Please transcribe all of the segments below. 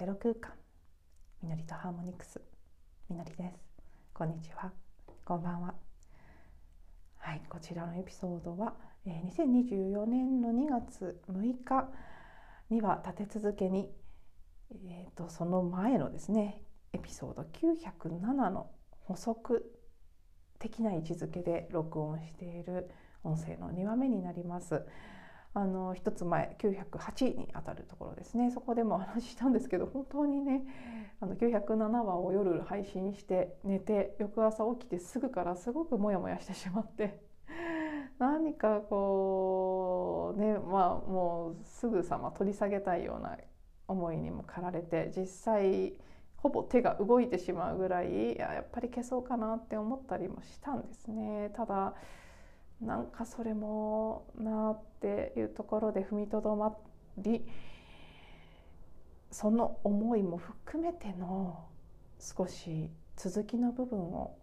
ゼロ空間。みのりとハーモニクス。みのりです。こんにちは。こんばんは。はいこちらのエピソードは、えー、2024年の2月6日には立て続けに、えーと、その前のですねエピソード907の補足的な位置づけで録音している音声の2話目になります。あの一つ前908にあたるところですねそこでもお話ししたんですけど本当にねあの907話を夜配信して寝て翌朝起きてすぐからすごくモヤモヤしてしまって何かこうねまあもうすぐさま取り下げたいような思いにも駆られて実際ほぼ手が動いてしまうぐらいややっぱり消そうかなって思ったりもしたんですね。ただなんかそれもなっていうところで踏みとどまりその思いも含めての少し続きの部分を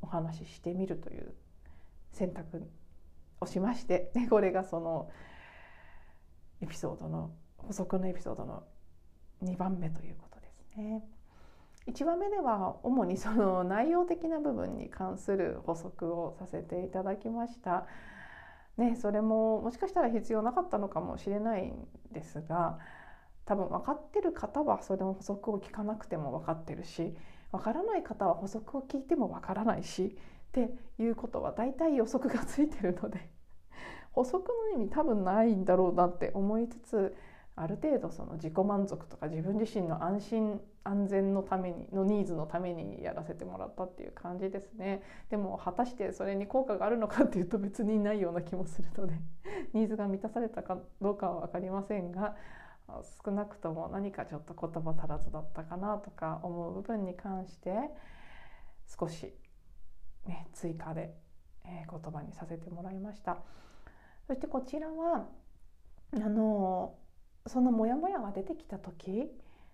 お話ししてみるという選択をしましてで これがそのエピソードの補足のエピソードの2番目ということですね。1話目では主にその内容的な部分に関する補足をさせていただきました。ね、それももしかしたら必要なかったのかもしれないんですが多分分かってる方はそれの補足を聞かなくても分かってるし分からない方は補足を聞いても分からないしっていうことは大体予測がついてるので補足の意味多分ないんだろうなって思いつつある程度その自己満足とか自分自身の安心安全のためにのニーズのためにやらせてもらったっていう感じですねでも果たしてそれに効果があるのかっていうと別にないような気もするので ニーズが満たされたかどうかは分かりませんが少なくとも何かちょっと言葉足らずだったかなとか思う部分に関して少し、ね、追加で、え言葉にさせてもらいました。そしてこちらはあのそのモヤモヤが出てきた時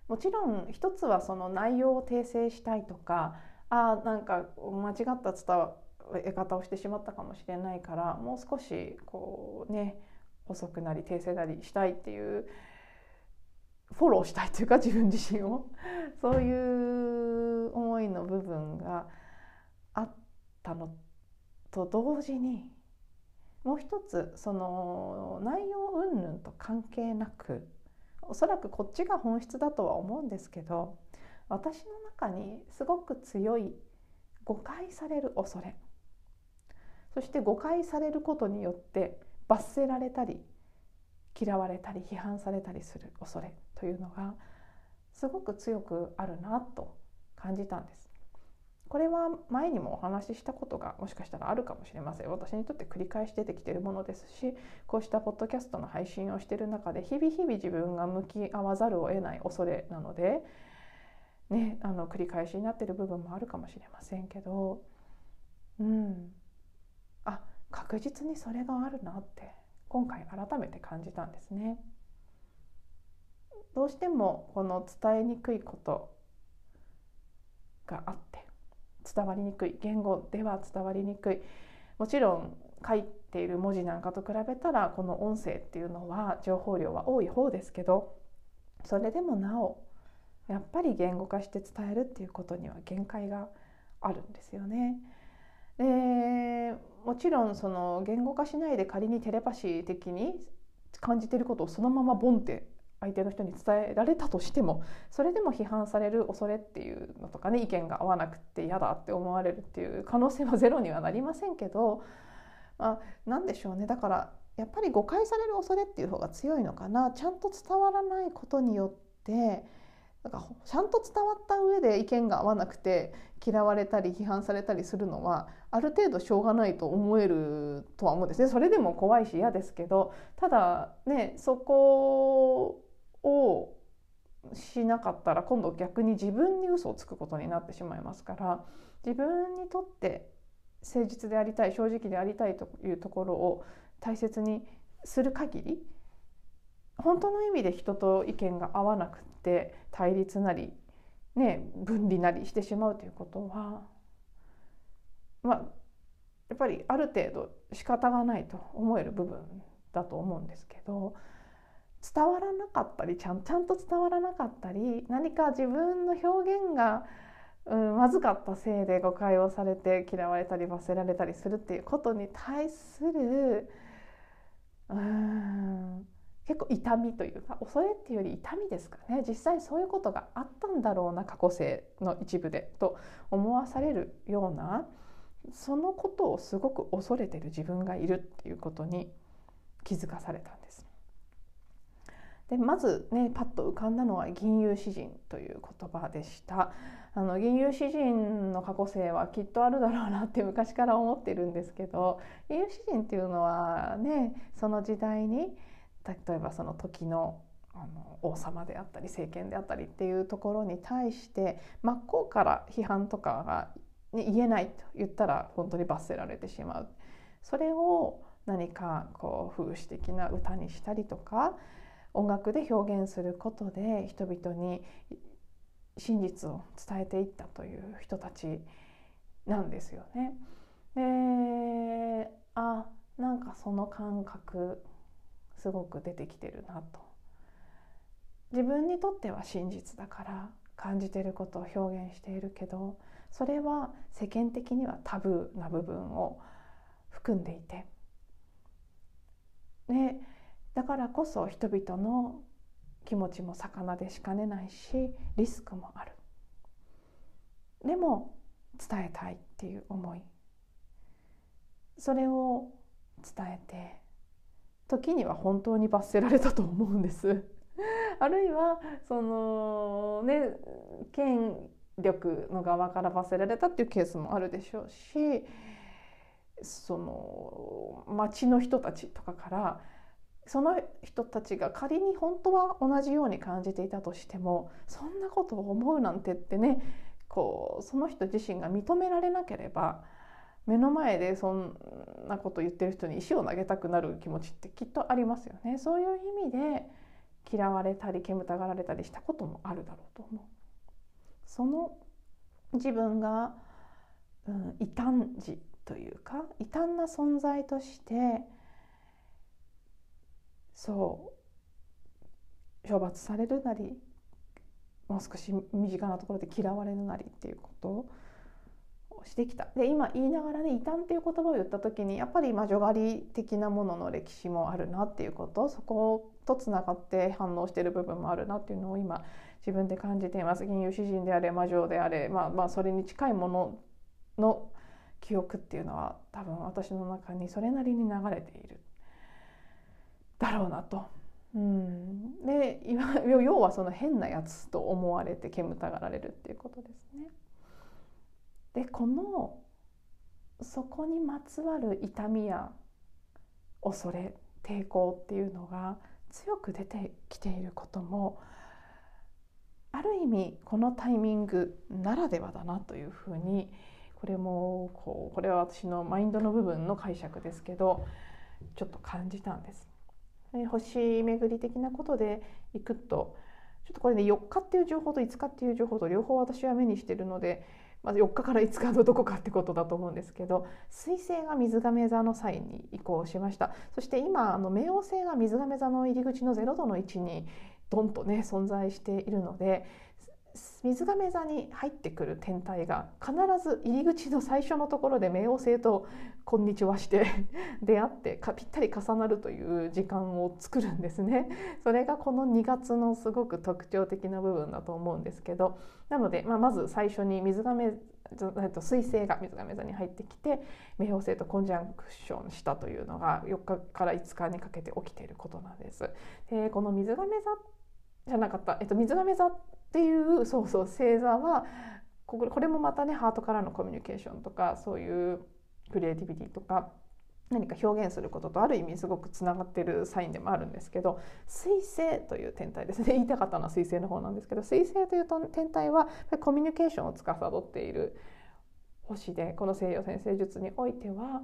もちろん一つはその内容を訂正したいとかあなんか間違った伝え方をしてしまったかもしれないからもう少しこうね細くなり訂正なりしたいっていうフォローしたいというか自分自身を。そういう思いの部分があったのと同時にもう一つその内容云々と関係なくおそらくこっちが本質だとは思うんですけど私の中にすごく強い誤解される恐れそして誤解されることによって罰せられたり嫌われたり批判されたりする恐れというのがすごく強くあるなと感じたんです。これは前にもお話ししたことがもしかしたらあるかもしれません。私にとって繰り返し出てきているものですしこうしたポッドキャストの配信をしている中で日々日々自分が向き合わざるを得ない恐れなので、ね、あの繰り返しになっている部分もあるかもしれませんけど。うん。あ確実にそれがあるなって今回改めて感じたんですね。どうしてもこの伝えにくいことがあって伝わりにくい言語では伝わりにくいもちろん書いている文字なんかと比べたらこの音声っていうのは情報量は多い方ですけどそれでもなおやっぱり言語化して伝えるっていうことには限界があるんですよね。でもちろんその言語化しないで仮にテレパシー的に感じていることをそのままボンって相手の人に伝えられたとしてもそれでも批判される恐れっていうのとかね意見が合わなくて嫌だって思われるっていう可能性はゼロにはなりませんけど、まあ、何でしょうね。だからやっぱり誤解される恐れっていう方が強いのかな。ちゃんと伝わらないことによってなんかちゃんと伝わった上で意見が合わなくて嫌われたり批判されたりするのはある程度しょうがないと思えるとは思うんですね。それでも怖いし嫌ですけどただねそこをしなかったら今度逆に自分に嘘をつくことになってしまいますから自分にとって誠実でありたい正直でありたいというところを大切にする限り本当の意味で人と意見が合わなくって対立なり、ね、分離なりしてしまうということはまあやっぱりある程度仕方がないと思える部分だと思うんですけど伝わらなかったりちゃんちゃんと伝わらなかったり何か自分の表現が、うん、まずかったせいで誤解をされて嫌われたり罰せられたりするっていうことに対するうん結構痛みというか恐れっていうより痛みですかね実際そういうことがあったんだろうな過去性の一部でと思わされるようなそのことをすごく恐れてる自分がいるっていうことに気づかされたんです。でまずねパッと浮かんだのは銀融詩人という言葉でした。あの銀融詩人の過去性はきっとあるだろうなって昔から思ってるんですけど銀融詩人っていうのはねその時代に例えばその時のあの王様であったり政権であったりっていうところに対して真っ向から批判とかが、ね、言えないと言ったら本当に罰せられてしまう。それを何かこう風刺的な歌にしたりとか音楽で表現することで人々に真実を伝えていったという人たちなんですよね。であなんかその感覚すごく出てきてるなと自分にとっては真実だから感じてることを表現しているけどそれは世間的にはタブーな部分を含んでいて、ね、だからこそ人々の気持ちも魚でしかねないしリスクもあるでも伝えたいっていう思いそれを伝えて時には本当に罰せられたと思うんです。あるいはそのね権力の側から罰せられたっていうケースもあるでしょうしその町の人たちとかからその人たちが仮に本当は同じように感じていたとしてもそんなことを思うなんてってねこうその人自身が認められなければ目の前でそんなこと言ってる人に石を投げたくなる気持ちってきっとありますよね。そういう意味で嫌われたり煙たがられたりしたこともあるだろうと思う。その自分が、うん、異端児というか異端な存在としてそう。処罰されるなりもう少し身近なところで嫌われるなりっていうことをしてきた。で今言いながらね異端っていう言葉を言った時にやっぱり魔女狩り的なものの歴史もあるなっていうことそことつながって反応している部分もあるなっていうのを今自分で感じています。銀融詩人であれ魔女であれ、まあ、まあそれに近いものの記憶っていうのは多分私の中にそれなりに流れている。だろうなと。うん、で 要はその変なやつと思われて煙たがられるっていうことですね。でこのそこにまつわる痛みや恐れ抵抗っていうのが強く出てきていることもある意味このタイミングならではだなというふうにこれもこうこれは私のマインドの部分の解釈ですけどちょっと感じたんです。星巡り的なことでいくとちょっとこれね4日っていう情報と5日っていう情報と両方私は目にしてるのでまず4日から5日のどこかってことだと思うんですけど水星が水亀座の際に移行しました。そして今あの冥王星が水亀座の入り口の0度の位置にドンとね存在しているので水亀座に入ってくる天体が必ず入り口の最初のところで冥王星とこんにちはして 出会ってぴったり重なるという時間を作るんですね。それがこの2月のすごく特徴的な部分だと思うんですけどなので、まあ、まず最初に水亀水星が水亀座に入ってきて冥王星とコンジャンクションしたというのが4日から5日にかけて起きていることなんです。でこの水亀座じゃなかった、えっと、水亀座っていうそうそう星座はこれもまたねハートからのコミュニケーションとかそういうクリエイティビティとか何か表現することとある意味すごくつながってるサインでもあるんですけど水星という天体ですね 言いたかったのは水星の方なんですけど水星という天体はコミュニケーションを司っている星でこの西洋先生術においては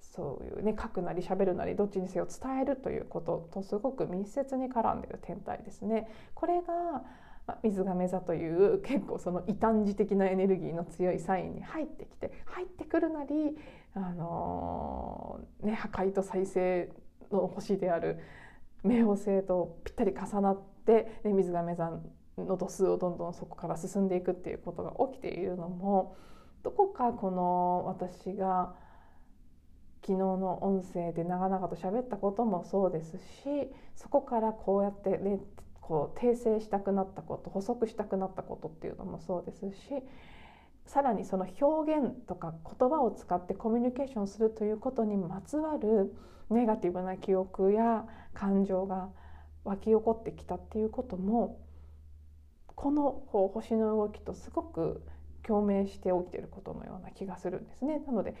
そういうね書くなり喋るなりどっちにせよ伝えるということとすごく密接に絡んでる天体ですね。これが水亀座という結構その異端児的なエネルギーの強いサインに入ってきて入ってくるなり、あのー、ね、破壊と再生の星である冥王星とぴったり重なってで水亀座の度数をどんどんそこから進んでいくっていうことが起きているのもどこかこの私が昨日の音声で長々と喋ったこともそうですしそこからこうやって、ね、こう訂正したくなったこと補足したくなったことっていうのもそうですしさらにその表現とか言葉を使ってコミュニケーションするということにまつわるネガティブな記憶や感情が湧き起こってきたっていうこともこのこう星の動きとすごく共鳴して起きていることのような気がするんですね。なので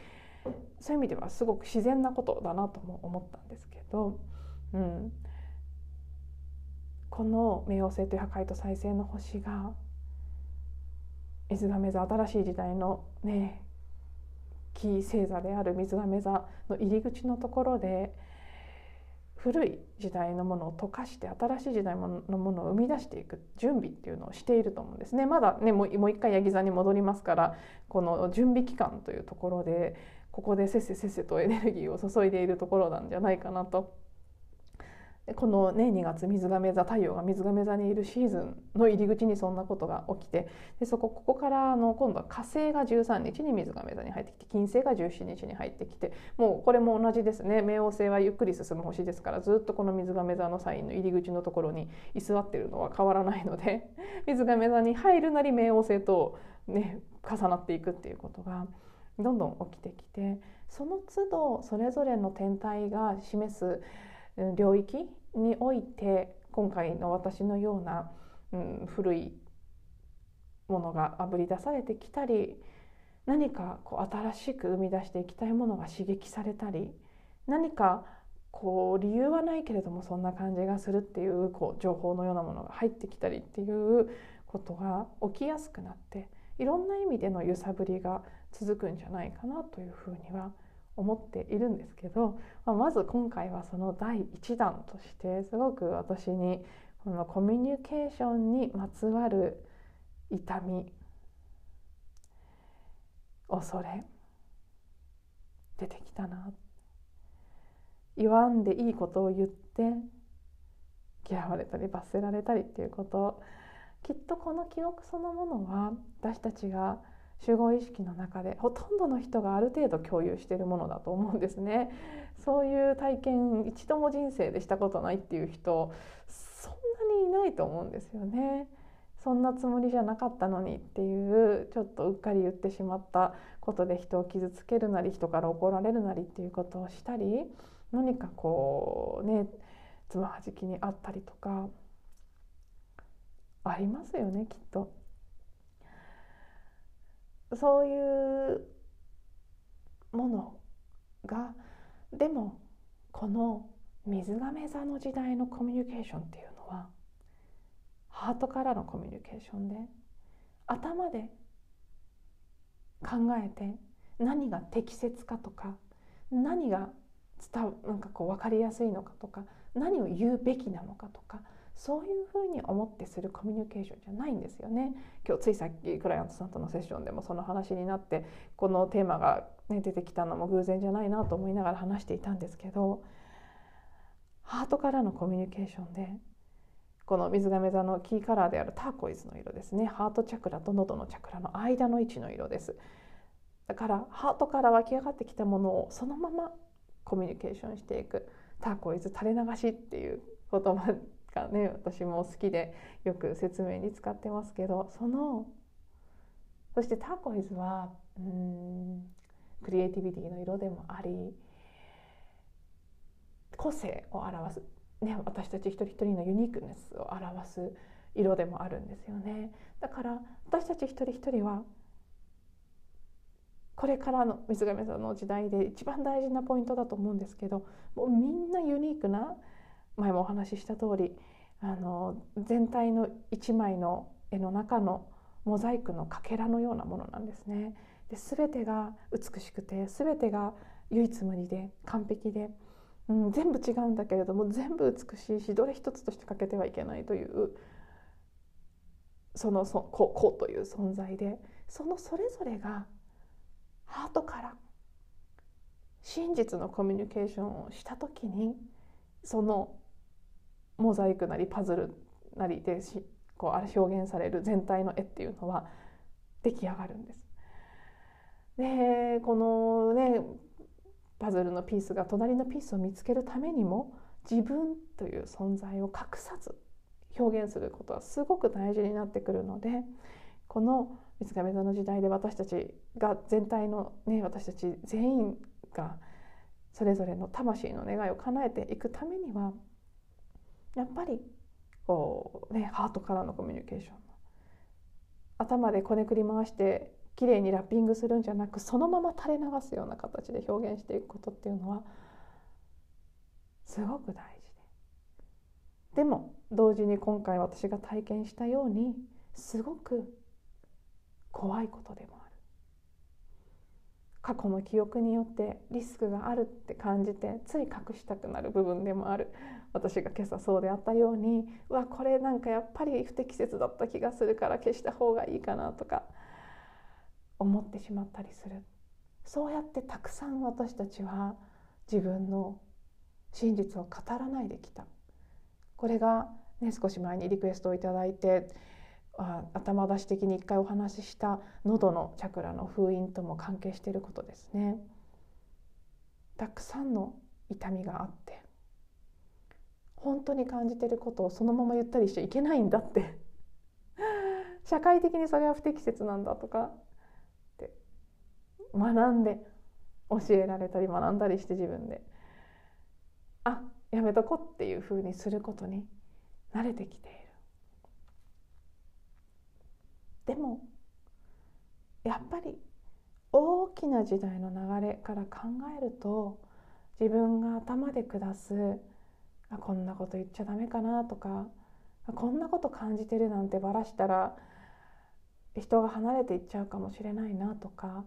そういう意味ではすごく自然なことだなとも思ったんですけど、うん、この冥王星という破壊と再生の星が水亀座新しい時代のねキー星座である水亀座の入り口のところで古い時代のものを溶かして新しい時代のものを生み出していく準備っていうのをしていると思うんですね。まだねもう一回ヤギ座に戻りますからこの準備期間というところでここでせっせせっせとエネルギーを注いでいるところなんじゃないかなとこのね2月水亀座太陽が水亀座にいるシーズンの入り口にそんなことが起きてでそこここからの今度は火星が13日に水亀座に入ってきて金星が17日に入ってきてもうこれも同じですね。冥王星はゆっくり進む星ですからずっとこの水亀座のサインの入り口のところに居座ってるのは変わらないので 水亀座に入るなり冥王星とね重なっていくっていうことがどんどん起きてきてその都度それぞれの天体が示す領域において今回の私のような、うん、古いものがあぶり出されてきたり何かこう新しく生み出していきたいものが刺激されたり何かこう理由はないけれどもそんな感じがするっていうこう情報のようなものが入ってきたりっていうことが起きやすくなっていろんな意味での揺さぶりが続くんじゃないかなというふうには思っているんですけど、まあ、まず今回はその第1弾としてすごく私にこのコミュニケーションにまつわる痛み恐れ出てきたな。言わんでいいことを言って嫌われたり罰せられたりっていうこと。きっとこの記憶そのものは私たちが集合意識の中でほとんどの人がある程度共有しているものだと思うんですね。そういう体験一度も人生でしたことないっていう人そんなにいないと思うんですよね。そんなつもりじゃなかったのにっていうちょっとうっかり言ってしまったことで人を傷つけるなり人から怒られるなりっていうことをしたり何かこうねつまはじきにあったりとかありますよねきっと。そういうものがでもこの水亀座の時代のコミュニケーションっていうのはハートからのコミュニケーションで頭で考えて何が適切かとか何が伝なんかこう分かりやすいのかとか何を言うべきなのかとかそういうふうに思ってするコミュニケーションじゃないんですよね。今日ついさっきクライアントさんとのセッションでもその話になってこのテーマが、ね、出てきたのも偶然じゃないなと思いながら話していたんですけどハートからのコミュニケーションでこの水亀座のキーカラーであるターコイズの色ですねハートチャクラと喉のチャクラの間の位置の色ですだからハートから湧き上がってきたものをそのままコミュニケーションしていくターコイズ垂れ流しっていう言葉がね私も好きでよく説明に使ってますけどそのそしてターコイズはうんクリエイティビティの色でもあり個性を表す、ね、私たち一人一人のユニークネスを表す色でもあるんですよね。だから私たち一人一人はこれからの水亀座の時代で一番大事なポイントだと思うんですけどもうみんなユニークな前もお話しした通りあり全体の一枚の絵の中のモザイクのかけらのようなものなんですね。で全てが美しくて全てが唯一無二で完璧で、うん、全部違うんだけれども全部美しいしどれ一つとして欠けてはいけないというそのそここうという存在でそのそれぞれがハートから真実のコミュニケーションをした時にそのモザイクなりパズルなりでしこうあれ表現される全体の絵っていうのは出来上がるんです。でこのねパズルのピースが隣のピースを見つけるためにも自分という存在を隠さず表現することはすごく大事になってくるのでこの三つ亀座の時代で私たちが全体のね私たち全員がそれぞれの魂の願いを叶えていくためにはやっぱりこうねハートからのコミュニケーション。頭でこねくり回して綺麗にラッピングするんじゃなくそのまま垂れ流すような形で表現していくことっていうのはすごく大事で。でも同時に今回私が体験したようにすごく怖いことでもある。過去の記憶によってリスクがあるって感じてつい隠したくなる部分でもある。私が今朝そうであったようにうわこれなんかやっぱり不適切だった気がするから消した方がいいかなとか思ってしまったりするそうやってたくさん私たちは自分の真実を語らないできたこれが、ね、少し前にリクエストを頂いてあ頭出し的に一回お話しした喉のチャクラの封印とも関係していることですね。たくさんの痛みがあって本当に感じてることをそのまま言ったりしちゃいけないんだって。社会的にそれは不適切なんだとか。って。学んで教えられたり学んだりして自分で。あやめとこっていうふうにすることに慣れてきている。でもやっぱり大きな時代の流れから考えると自分が頭で下すあこんなこと言っちゃダメかなとかこんなこと感じてるなんてばらしたら人が離れていっちゃうかもしれないなとか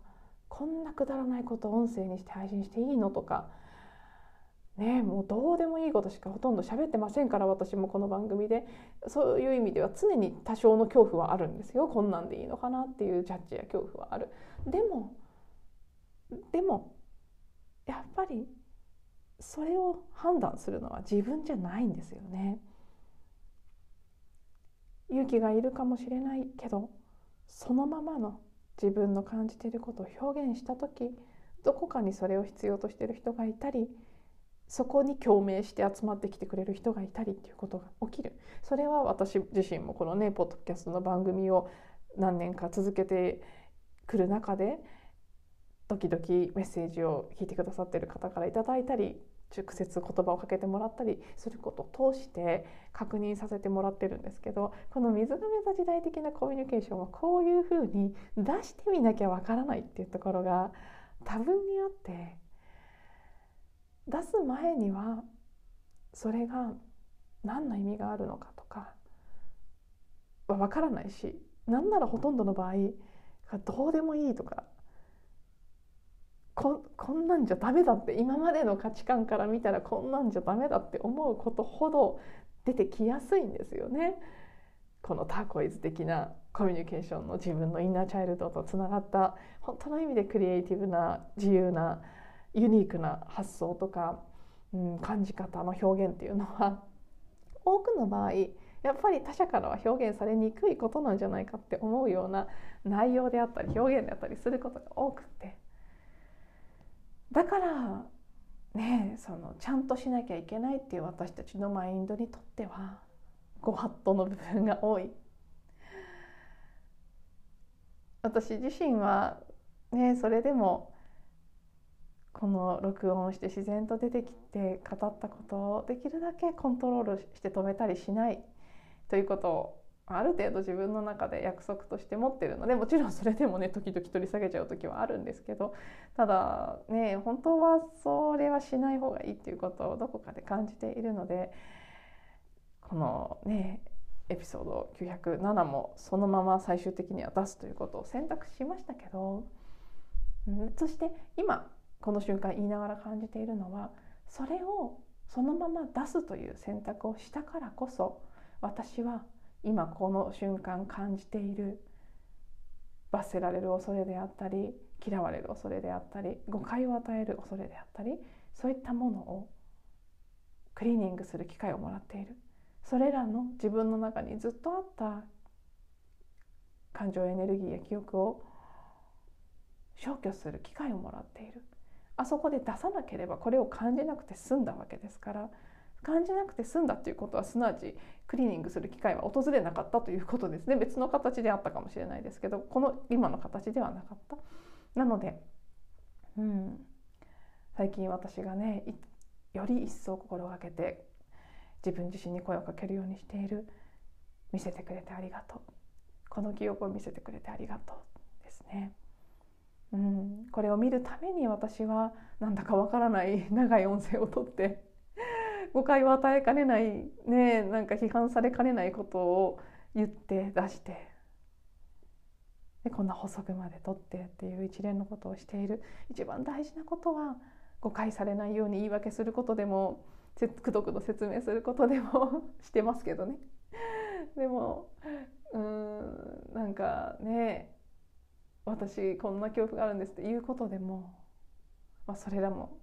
こんなくだらないこと音声にして配信していいのとかねもうどうでもいいことしかほとんど喋ってませんから私もこの番組で。そういう意味では常に多少の恐怖はあるんですよ。こんなんでいいのかなっていうジャッジや恐怖はある。でもでもやっぱりそれを判断するのは自分じゃないんですよね。勇気がいるかもしれないけどそのままの自分の感じていることを表現した時どこかにそれを必要としている人がいたりそこに共鳴して集まってきてくれる人がいたりっていうことが起きる。それは私自身もこのねポッドキャストの番組を何年か続けてくる中で時々メッセージを聞いてくださってる方から頂いたり直接言葉をかけてもらったりすることを通して確認させてもらってるんですけどこの水亀座時代的なコミュニケーションはこういうふうに出してみなきゃわからないっていうところが多分にあって出す前にはそれが何の意味があるのかとかは分からないし何ならほとんどの場合どうでもいいとかここんなんじゃダメだって今までの価値観から見たらこんなんじゃダメだって思うことほど出てきやすいんですよね。このターコイズ的なコミュニケーションの自分のインナーチャイルドとつながった本当の意味でクリエイティブな自由なユニークな発想とか、うん、感じ方の表現っていうのは多くの場合やっぱり他者からは表現されにくいことなんじゃないかって思うような内容であったり表現であったりすることが多くてだからねそのちゃんとしなきゃいけないっていう私たちのマインドにとってはご法度の部分が多い。私自身はねそれでもこの録音して自然と出てきて語ったことをできるだけコントロールして止めたりしないということをある程度自分の中で約束として持ってるのでもちろんそれでもね時々取り下げちゃう時はあるんですけどただね本当はそれはしない方がいいっていうことをどこかで感じているのでこのねエピソード907もそのまま最終的には出すということを選択しましたけど、うん、そして今この瞬間言いながら感じているのはそれをそのまま出すという選択をしたからこそ私は今この瞬間感じている罰せられる恐れであったり嫌われる恐れであったり誤解を与える恐れであったりそういったものをクリーニングする機会をもらっている。それらの自分の中にずっとあった感情エネルギーや記憶を消去する機会をもらっている。あそこで出さなければこれを感じなくて済んだわけですから感じなくて済んだということはすなわちクリーニングする機会は訪れなかったということですね。別の形であったかもしれないですけどこの今の形ではなかった。なので、うん、最近私がねより一層心がけて自分自身に声をかけるようにしている。見せてくれてありがとう。この記憶を見せてくれてありがとうですね。うん、これを見るために私はなんだかわからない長い音声をとって誤解を与えかねないねなんか批判されかねないことを言って出してでこんな補足まで取ってっていう一連のことをしている一番大事なことは誤解されないように言い訳することでもくどくど説明することでも してますけどね。でもうんなんかね私こんな恐怖があるんですっていうことでも、まあ、それらも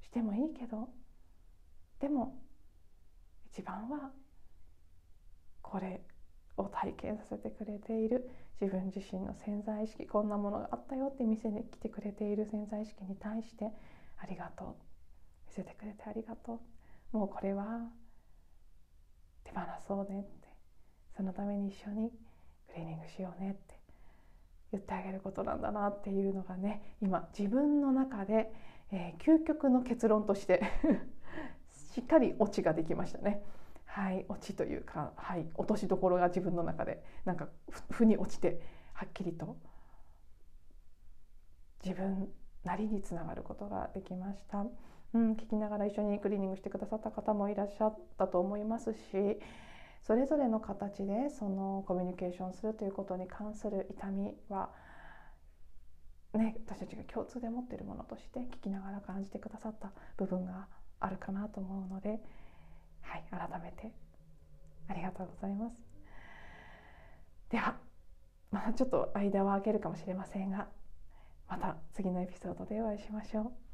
してもいいけどでも一番はこれを体験させてくれている自分自身の潜在意識こんなものがあったよって店に来てくれている潜在意識に対してありがとう。見せてくれてありがとう。もうこれは手放そうねって。そのために一緒にクリーニングしようねって。言ってあげることなんだなっていうのがね今自分の中で、えー、究極の結論としてしっかりオチができましたね。はい、オチというか、はい、落としどころが自分の中でなんか負に落ちてはっきりと自分なりにつながることができました。うん、聞きながら一緒にクリーニングしてくださった方もいらっしゃったと思いますしそれぞれの形でそのコミュニケーションするということに関する痛みは、ね、私たちが共通で持っているものとして聞きながら感じてくださった部分があるかなと思うので、はい、改めてありがとうございます。ではまたちょっと間は空けるかもしれませんがまた次のエピソードでお会いしましょう。